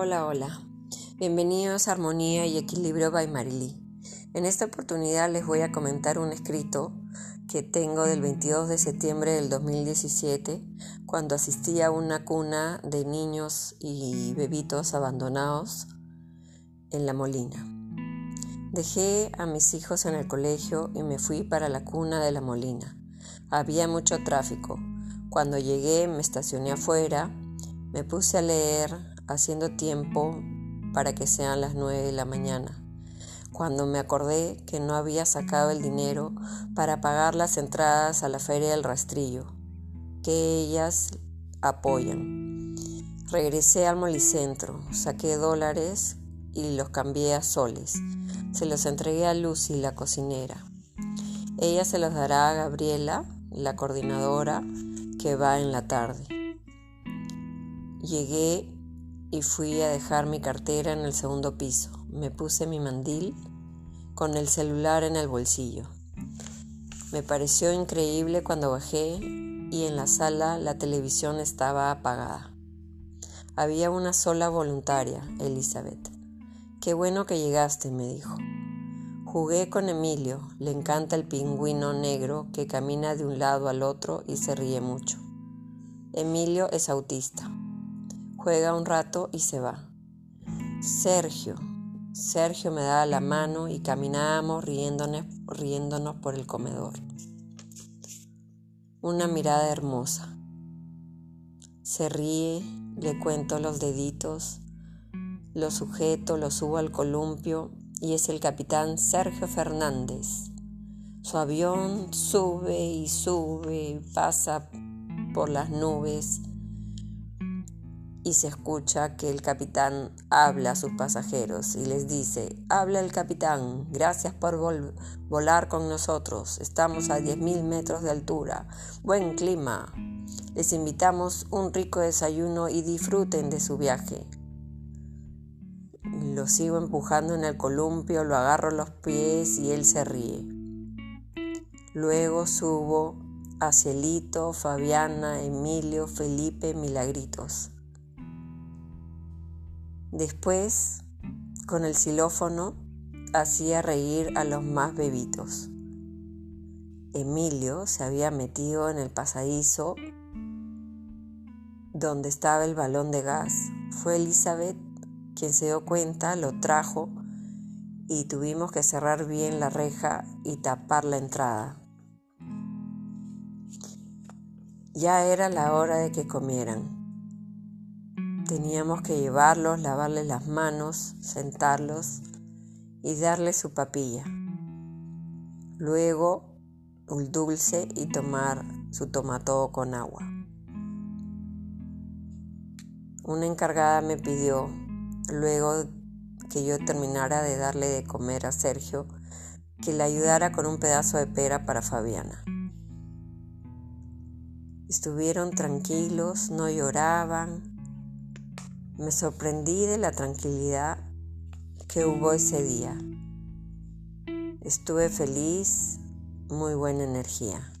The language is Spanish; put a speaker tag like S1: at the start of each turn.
S1: Hola, hola. Bienvenidos a Armonía y Equilibrio by Marily. En esta oportunidad les voy a comentar un escrito que tengo del 22 de septiembre del 2017, cuando asistí a una cuna de niños y bebitos abandonados en La Molina. Dejé a mis hijos en el colegio y me fui para la cuna de La Molina. Había mucho tráfico. Cuando llegué me estacioné afuera, me puse a leer haciendo tiempo para que sean las nueve de la mañana, cuando me acordé que no había sacado el dinero para pagar las entradas a la feria del rastrillo, que ellas apoyan. Regresé al molicentro, saqué dólares y los cambié a soles. Se los entregué a Lucy, la cocinera. Ella se los dará a Gabriela, la coordinadora, que va en la tarde. Llegué y fui a dejar mi cartera en el segundo piso. Me puse mi mandil con el celular en el bolsillo. Me pareció increíble cuando bajé y en la sala la televisión estaba apagada. Había una sola voluntaria, Elizabeth. Qué bueno que llegaste, me dijo. Jugué con Emilio, le encanta el pingüino negro que camina de un lado al otro y se ríe mucho. Emilio es autista juega un rato y se va. Sergio. Sergio me da la mano y caminamos riéndonos, riéndonos por el comedor. Una mirada hermosa. Se ríe, le cuento los deditos, lo sujeto, lo subo al columpio y es el capitán Sergio Fernández. Su avión sube y sube, pasa por las nubes y se escucha que el capitán habla a sus pasajeros y les dice, habla el capitán, gracias por volar con nosotros, estamos a 10.000 metros de altura, buen clima, les invitamos un rico desayuno y disfruten de su viaje. Lo sigo empujando en el columpio, lo agarro los pies y él se ríe. Luego subo a Cielito, Fabiana, Emilio, Felipe, Milagritos. Después, con el xilófono, hacía reír a los más bebitos. Emilio se había metido en el pasadizo donde estaba el balón de gas. Fue Elizabeth quien se dio cuenta, lo trajo y tuvimos que cerrar bien la reja y tapar la entrada. Ya era la hora de que comieran. Teníamos que llevarlos, lavarles las manos, sentarlos y darles su papilla. Luego un dulce y tomar su tomato con agua. Una encargada me pidió, luego que yo terminara de darle de comer a Sergio, que le ayudara con un pedazo de pera para Fabiana. Estuvieron tranquilos, no lloraban, me sorprendí de la tranquilidad que hubo ese día. Estuve feliz, muy buena energía.